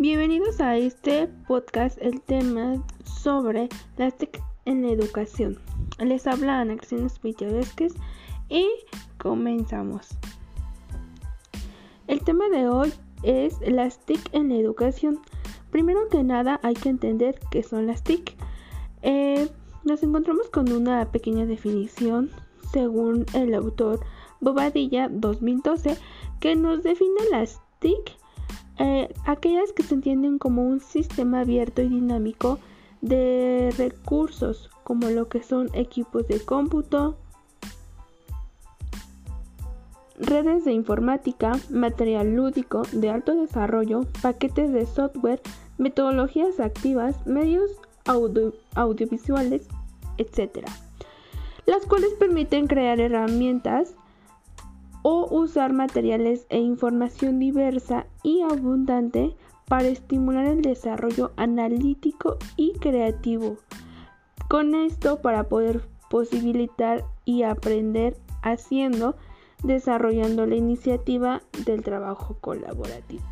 Bienvenidos a este podcast, el tema sobre las TIC en la educación. Les habla Ana Cristina Vázquez y comenzamos. El tema de hoy es las TIC en la educación. Primero que nada hay que entender qué son las TIC. Eh, nos encontramos con una pequeña definición según el autor Bobadilla 2012 que nos define las TIC eh, aquellas que se entienden como un sistema abierto y dinámico de recursos, como lo que son equipos de cómputo, redes de informática, material lúdico de alto desarrollo, paquetes de software, metodologías activas, medios audiovisuales, etc. Las cuales permiten crear herramientas o usar materiales e información diversa y abundante para estimular el desarrollo analítico y creativo. Con esto para poder posibilitar y aprender haciendo, desarrollando la iniciativa del trabajo colaborativo.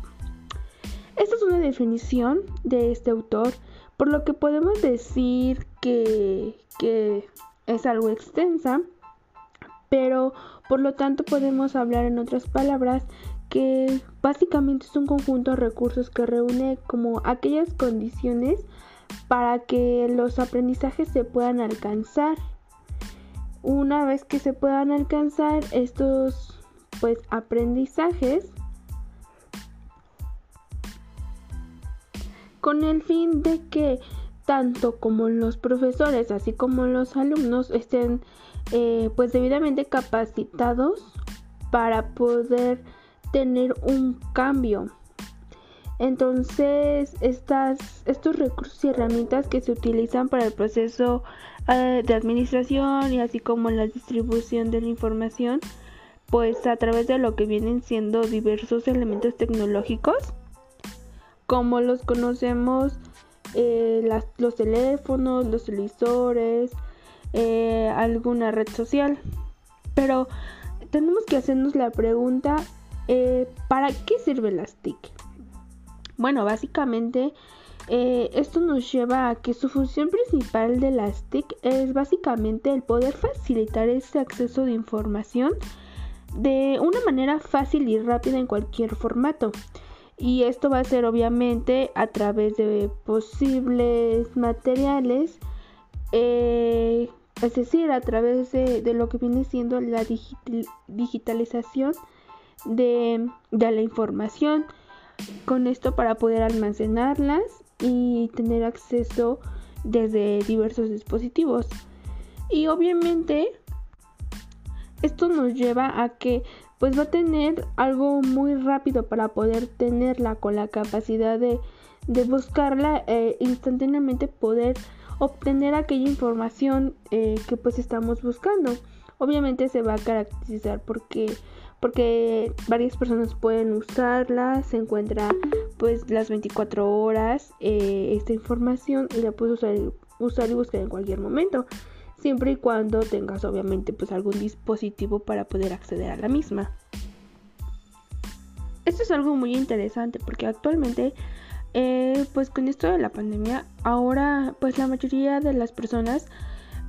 Esta es una definición de este autor, por lo que podemos decir que, que es algo extensa, pero por lo tanto podemos hablar en otras palabras que básicamente es un conjunto de recursos que reúne como aquellas condiciones para que los aprendizajes se puedan alcanzar. Una vez que se puedan alcanzar estos pues aprendizajes con el fin de que tanto como los profesores así como los alumnos estén eh, pues debidamente capacitados para poder tener un cambio. Entonces, estas, estos recursos y herramientas que se utilizan para el proceso eh, de administración y así como la distribución de la información, pues a través de lo que vienen siendo diversos elementos tecnológicos, como los conocemos eh, los teléfonos, los televisores, eh, alguna red social. Pero tenemos que hacernos la pregunta, eh, ¿para qué sirve las TIC? Bueno, básicamente eh, esto nos lleva a que su función principal de las TIC es básicamente el poder facilitar ese acceso de información de una manera fácil y rápida en cualquier formato. Y esto va a ser obviamente a través de posibles materiales es decir, a través de, lo que viene siendo la digitalización de, la información, con esto para poder almacenarlas y tener acceso desde diversos dispositivos. Y obviamente esto nos lleva a que pues va a tener algo muy rápido para poder tenerla con la capacidad de, buscarla e instantáneamente poder obtener aquella información eh, que pues estamos buscando. Obviamente se va a caracterizar porque porque varias personas pueden usarla, se encuentra pues las 24 horas eh, esta información y la puedes usar, usar y buscar en cualquier momento, siempre y cuando tengas obviamente pues algún dispositivo para poder acceder a la misma. Esto es algo muy interesante porque actualmente eh, pues con esto de la pandemia, ahora pues la mayoría de las personas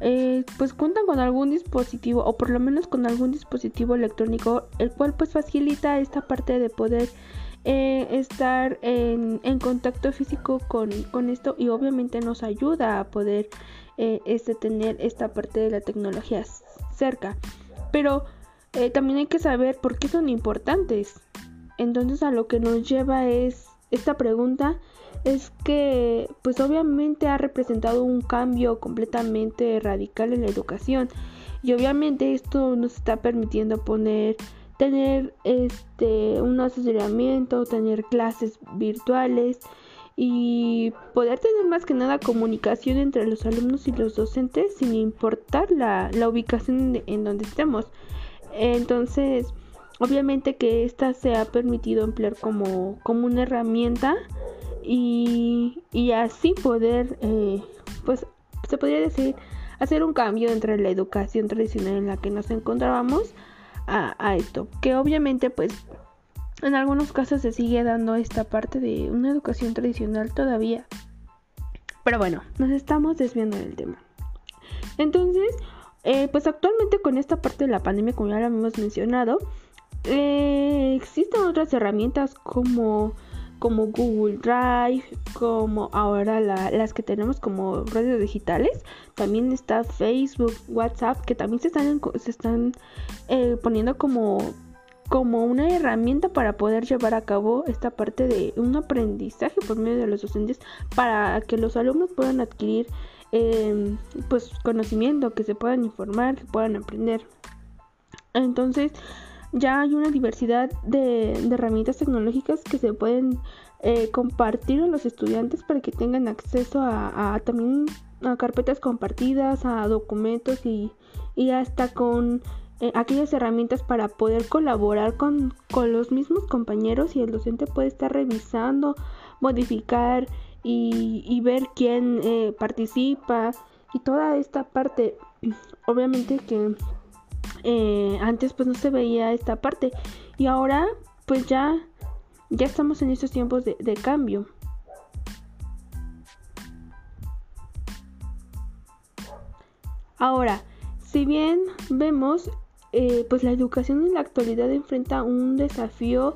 eh, pues cuentan con algún dispositivo o por lo menos con algún dispositivo electrónico el cual pues facilita esta parte de poder eh, estar en, contacto físico con, esto y obviamente nos ayuda a poder este, tener esta parte de la tecnología cerca. Pero también hay que saber por qué son importantes. Entonces a lo que nos lleva es esta pregunta es que pues obviamente ha representado un cambio completamente radical en la educación y obviamente esto nos está permitiendo poner tener este un asesoramiento, tener clases virtuales y poder tener más que nada comunicación entre los alumnos y los docentes sin importar la, la ubicación en donde estemos. Entonces, Obviamente que esta se ha permitido emplear como, como una herramienta y, así poder, eh, pues se podría decir, hacer un cambio entre la educación tradicional en la que nos encontrábamos a, esto. Que obviamente pues en algunos casos se sigue dando esta parte de una educación tradicional todavía. Pero bueno, nos estamos desviando del tema. Entonces, eh, pues actualmente con esta parte de la pandemia, como ya lo hemos mencionado, eh, existen otras herramientas como, como Google Drive, como ahora las que tenemos como redes digitales. También está Facebook, WhatsApp, que también se están, se están eh, poniendo como como una herramienta para poder llevar a cabo esta parte de un aprendizaje por medio de los docentes para que los alumnos puedan adquirir em, pues conocimiento, que se puedan informar, que puedan aprender. Entonces ya hay una diversidad de, herramientas tecnológicas que se pueden eh, compartir a los estudiantes para que tengan acceso a, también a carpetas compartidas, a documentos y, y hasta con eh, aquellas herramientas para poder colaborar con, los mismos compañeros y el docente puede estar revisando, modificar y, ver quién eh, participa y toda esta parte. Obviamente que eh, antes pues no se veía esta parte y ahora pues ya, ya estamos en estos tiempos de, cambio. Ahora, si bien vemos eh, pues la educación en la actualidad enfrenta un desafío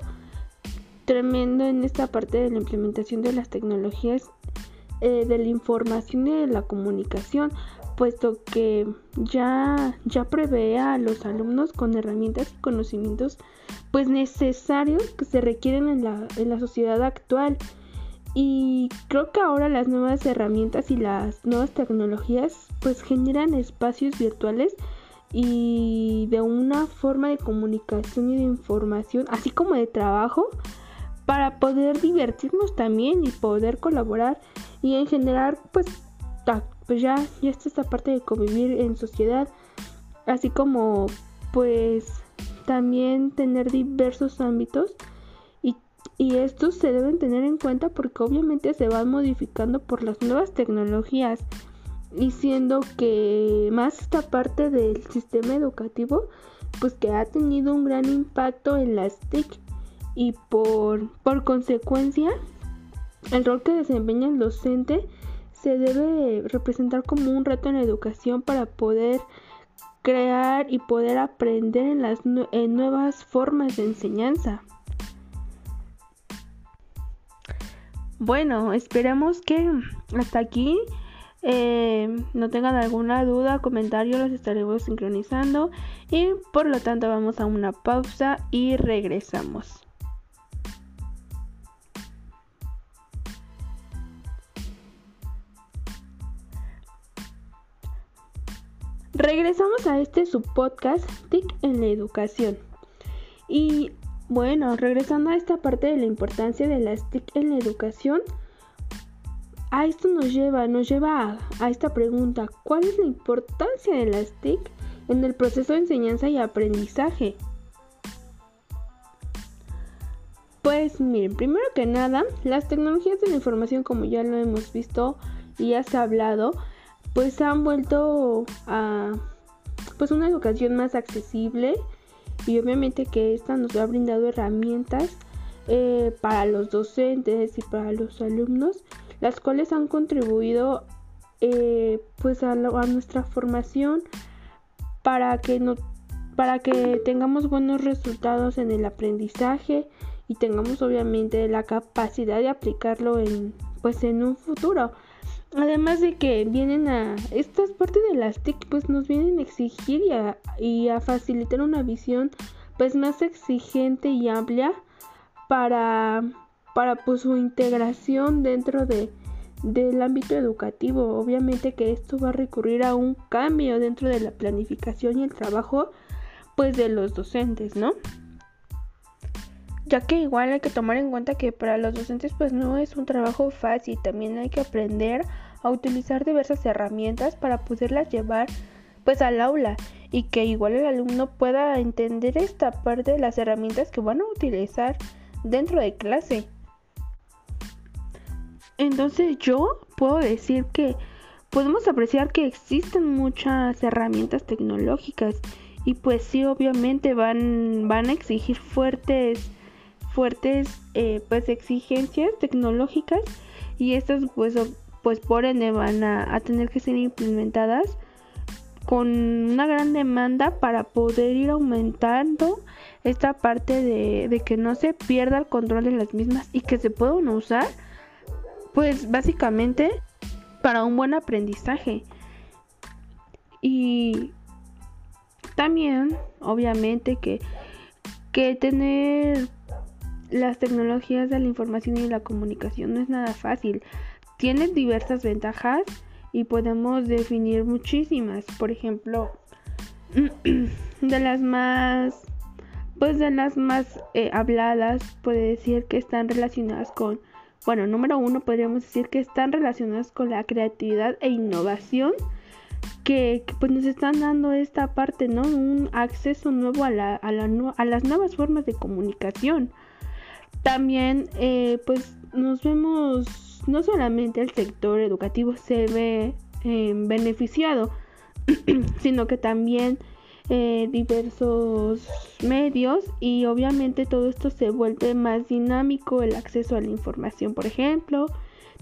tremendo en esta parte de la implementación de las tecnologías eh, de la información y de la comunicación, puesto que ya, ya prevé a los alumnos con herramientas y conocimientos pues necesarios que se requieren en la, en la sociedad actual. Y creo que ahora las nuevas herramientas y las nuevas tecnologías pues generan espacios virtuales y de una forma de comunicación y de información, así como de trabajo, para poder divertirnos también y poder colaborar y en general pues, pues ya, ya está esta parte de convivir en sociedad, así como pues también tener diversos ámbitos y, y estos se deben tener en cuenta porque obviamente se van modificando por las nuevas tecnologías diciendo que más esta parte del sistema educativo pues que ha tenido un gran impacto en las TIC y por, por consecuencia el rol que desempeña el docente se debe representar como un reto en la educación para poder crear y poder aprender en las en nuevas formas de enseñanza. Bueno, esperamos que hasta aquí eh, no tengan alguna duda, comentario, los estaremos sincronizando y por lo tanto vamos a una pausa y regresamos. Regresamos a este subpodcast TIC en la educación. Y bueno, regresando a esta parte de la importancia de las TIC en la educación, a esto nos lleva, nos lleva a, esta pregunta, ¿cuál es la importancia de las TIC en el proceso de enseñanza y aprendizaje? Pues miren, primero que nada, las tecnologías de la información, como ya lo hemos visto y ya se ha hablado, pues han vuelto a pues una educación más accesible y obviamente que esta nos ha brindado herramientas eh, para los docentes y para los alumnos las cuales han contribuido eh, pues a, nuestra formación para que no para que tengamos buenos resultados en el aprendizaje y tengamos obviamente la capacidad de aplicarlo en pues en un futuro además de que vienen a estas partes de las TIC pues nos vienen a exigir y a, y a facilitar una visión pues más exigente y amplia para para pues su integración dentro de, del ámbito educativo. Obviamente que esto va a recurrir a un cambio dentro de la planificación y el trabajo pues de los docentes, ¿no? Ya que igual hay que tomar en cuenta que para los docentes pues no es un trabajo fácil, también hay que aprender a utilizar diversas herramientas para poderlas llevar pues al aula y que igual el alumno pueda entender esta parte de las herramientas que van a utilizar dentro de clase. Entonces yo puedo decir que podemos apreciar que existen muchas herramientas tecnológicas y pues sí obviamente van, van a exigir fuertes fuertes eh, pues exigencias tecnológicas y estas pues, pues por ende van a, tener que ser implementadas con una gran demanda para poder ir aumentando esta parte de, de, que no se pierda el control de las mismas y que se puedan usar pues básicamente para un buen aprendizaje y también obviamente que que tener las tecnologías de la información y la comunicación no es nada fácil. Tiene diversas ventajas y podemos definir muchísimas. Por ejemplo, de las más, pues de las más eh, habladas, puede decir que están relacionadas con, bueno, número uno podríamos decir que están relacionadas con la creatividad e innovación que, pues nos están dando esta parte, ¿no? Un acceso nuevo a, la, a, la, a las nuevas formas de comunicación. También, eh, pues nos vemos, no solamente el sector educativo se ve em, beneficiado, sino que también eh, diversos medios y obviamente todo esto se vuelve más dinámico, el acceso a la información, por ejemplo,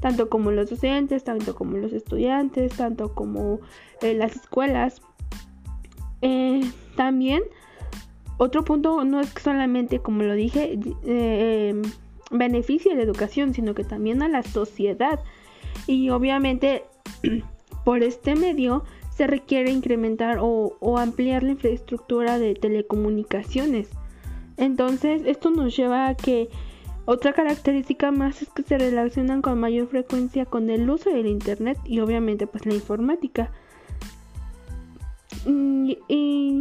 tanto como los docentes, tanto como los estudiantes, tanto como eh, las escuelas. Eh, también, otro punto no es solamente, como lo dije, eh, beneficia a la educación, sino que también a la sociedad. Y obviamente, por este medio, se requiere incrementar o, ampliar la infraestructura de telecomunicaciones. Entonces, esto nos lleva a que otra característica más es que se relacionan con mayor frecuencia con el uso del Internet y obviamente pues la informática. Y,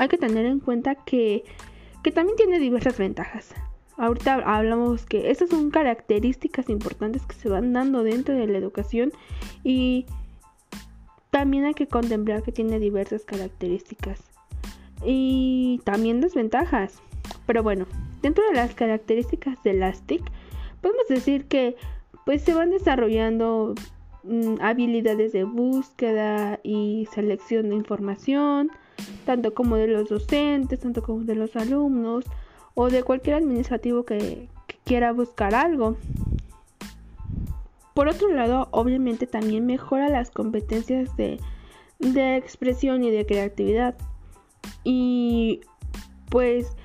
hay que tener en cuenta que, que también tiene diversas ventajas. Ahorita hablamos que estas son características importantes que se van dando dentro de la educación y también hay que contemplar que tiene diversas características y también desventajas. Pero bueno, dentro de las características de las TIC, podemos decir que pues se van desarrollando mm, habilidades de búsqueda y selección de información, tanto como de los docentes, tanto como de los alumnos o de cualquier administrativo que, quiera buscar algo. Por otro lado, obviamente también mejora las competencias de, de expresión y de creatividad. Y pues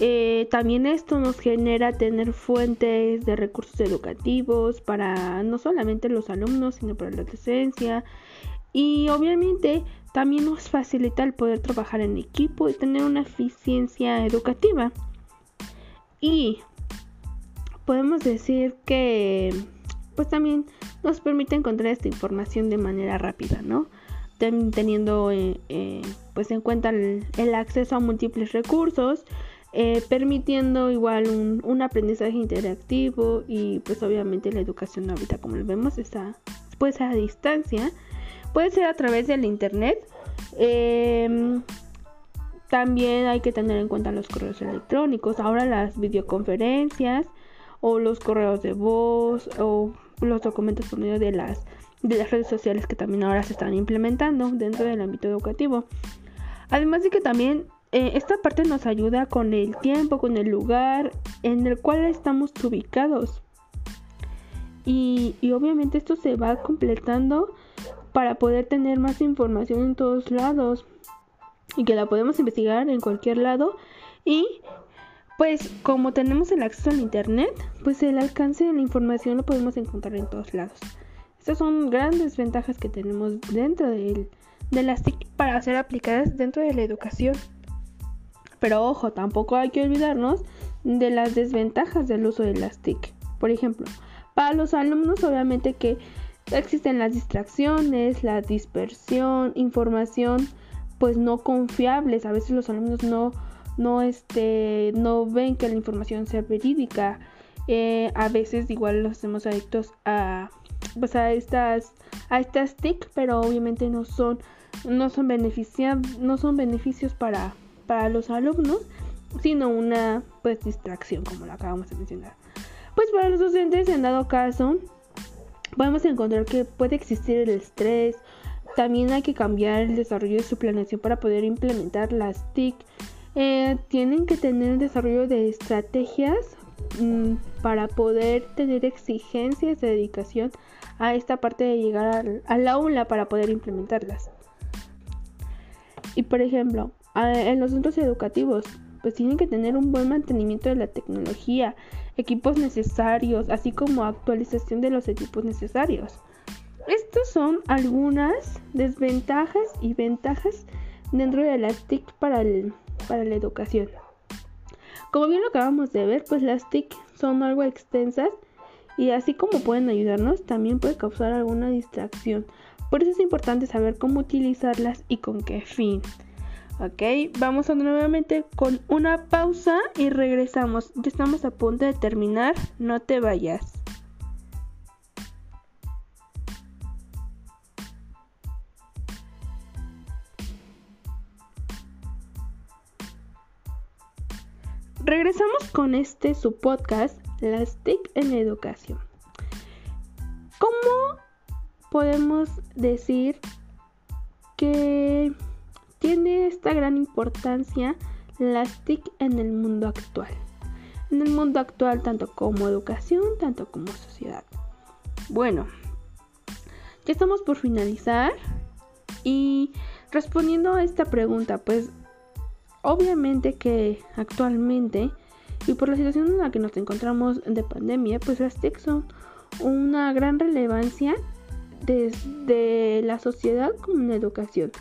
eh, también esto nos genera tener fuentes de recursos educativos para no solamente los alumnos, sino para la docencia. Y obviamente también nos facilita el poder trabajar en equipo y tener una eficiencia educativa. Y podemos decir que pues también nos permite encontrar esta información de manera rápida, ¿no? Teniendo eh, eh, pues en cuenta el acceso a múltiples recursos, eh, permitiendo igual un, aprendizaje interactivo y pues obviamente la educación ahorita como lo vemos está pues a distancia puede ser a través del internet em, también hay que tener en cuenta los correos electrónicos ahora las videoconferencias o los correos de voz o los documentos por medio de las de las redes sociales que también ahora se están implementando dentro del ámbito educativo además de que también eh, esta parte nos ayuda con el tiempo, con el lugar en el cual estamos ubicados. Y, obviamente esto se va completando para poder tener más información en todos lados y que la podemos investigar en cualquier lado. Y pues como tenemos el acceso al internet pues el alcance de la información lo podemos encontrar en todos lados. Estas son grandes ventajas que tenemos dentro de las TIC para ser aplicadas dentro de la educación. Pero ojo, tampoco hay que olvidarnos de las desventajas del uso de las TIC. Por ejemplo, para los alumnos obviamente que existen las distracciones, la dispersión, información pues no confiables. A veces los alumnos no, no, este, no ven que la información sea verídica. Eh, a veces igual los hacemos adictos a, pues a estas, a estas TIC, pero obviamente no son, no son, no son beneficios para, para los alumnos, sino una pues distracción, como lo acabamos de mencionar. Pues para los docentes, en dado caso, podemos encontrar que puede existir el estrés, también hay que cambiar el desarrollo de su planeación para poder implementar las TIC eh, tienen que tener el desarrollo de estrategias mm, para poder tener exigencias de dedicación a esta parte de llegar al, al aula para poder implementarlas. Y por ejemplo, en los centros educativos, pues tienen que tener un buen mantenimiento de la tecnología, equipos necesarios, así como actualización de los equipos necesarios. Estas son algunas desventajas y ventajas dentro de las TIC para, para la educación. Como bien lo acabamos de ver, pues las TIC son algo extensas y así como pueden ayudarnos, también puede causar alguna distracción. Por eso es importante saber cómo utilizarlas y con qué fin. Ok, vamos a nuevamente con una pausa y regresamos. Ya estamos a punto de terminar, no te vayas. Regresamos con este su podcast, Las TIC en Educación. ¿Cómo podemos decir que tiene esta gran importancia las TIC en el mundo actual? En el mundo actual, tanto como educación, tanto como sociedad. Bueno, ya estamos por finalizar y respondiendo a esta pregunta, pues Obviamente que actualmente y por la situación en la que nos encontramos de pandemia, pues las TIC son una gran relevancia desde la sociedad como en la educación,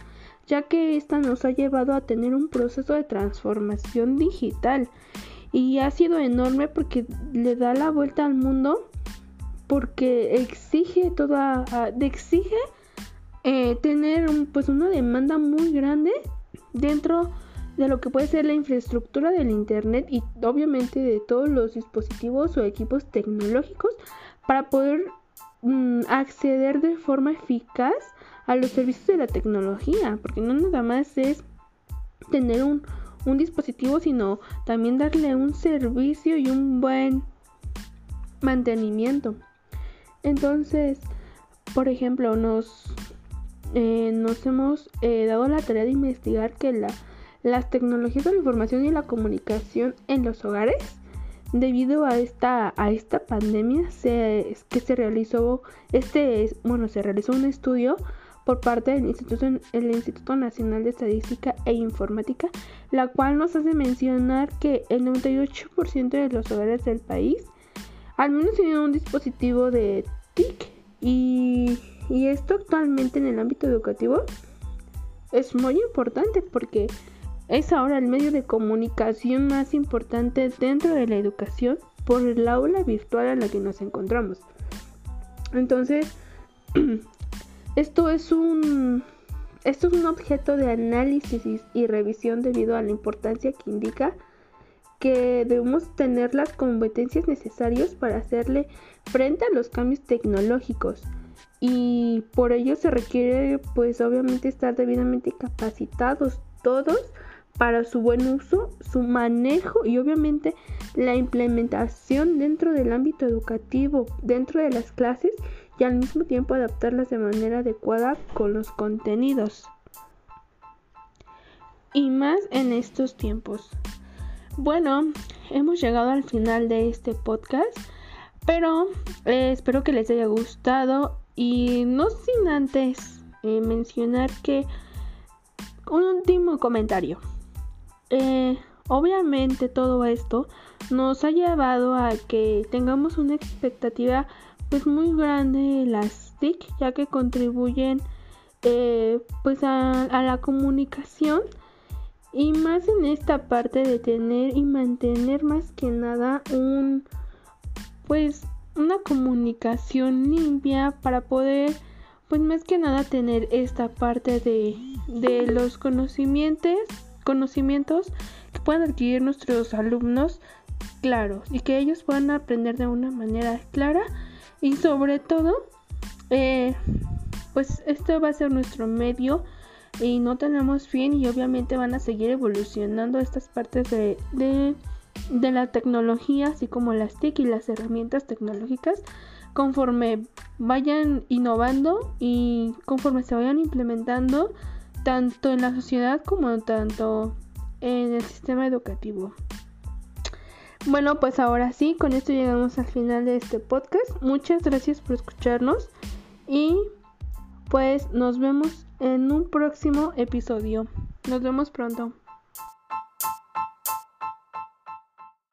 ya que esta nos ha llevado a tener un proceso de transformación digital y ha sido enorme porque le da la vuelta al mundo porque exige toda exige eh, tener pues una demanda muy grande dentro de lo que puede ser la infraestructura del Internet y obviamente de todos los dispositivos o equipos tecnológicos para poder mm, acceder de forma eficaz a los servicios de la tecnología, porque no nada más es tener un, un dispositivo, sino también darle un servicio y un buen mantenimiento. Entonces, por ejemplo, nos, eh, nos hemos eh, dado la tarea de investigar que la las tecnologías de la información y la comunicación en los hogares debido a esta a esta pandemia se, que se realizó este bueno se realizó un estudio por parte del Instituto, el Instituto Nacional de Estadística e Informática, la cual nos hace mencionar que el 98% de los hogares del país al menos tienen un dispositivo de TIC y, y esto actualmente en el ámbito educativo es muy importante porque es ahora el medio de comunicación más importante dentro de la educación por el aula virtual en la que nos encontramos. Entonces, esto es un esto es un objeto de análisis y revisión debido a la importancia que indica que debemos tener las competencias necesarias para hacerle frente a los cambios tecnológicos y por ello se requiere pues obviamente estar debidamente capacitados todos para su buen uso, su manejo y obviamente la implementación dentro del ámbito educativo, dentro de las clases y al mismo tiempo adaptarlas de manera adecuada con los contenidos. Y más en estos tiempos. Bueno, hemos llegado al final de este podcast, pero eh, espero que les haya gustado y no sin antes eh, mencionar que un último comentario. Eh, obviamente todo esto nos ha llevado a que tengamos una expectativa pues muy grande de las TIC ya que contribuyen eh, pues a, a, la comunicación. Y más en esta parte de tener y mantener más que nada un pues una comunicación limpia para poder pues más que nada tener esta parte de, de los conocimientos conocimientos que puedan adquirir nuestros alumnos claros y que ellos puedan aprender de una manera clara y sobre todo eh, pues esto va a ser nuestro medio y no tenemos fin y obviamente van a seguir evolucionando estas partes de, de, de la tecnología así como las TIC y las herramientas tecnológicas conforme vayan innovando y conforme se vayan implementando tanto en la sociedad como tanto en el sistema educativo. Bueno, pues ahora sí, con esto llegamos al final de este podcast. Muchas gracias por escucharnos y pues nos vemos en un próximo episodio. Nos vemos pronto.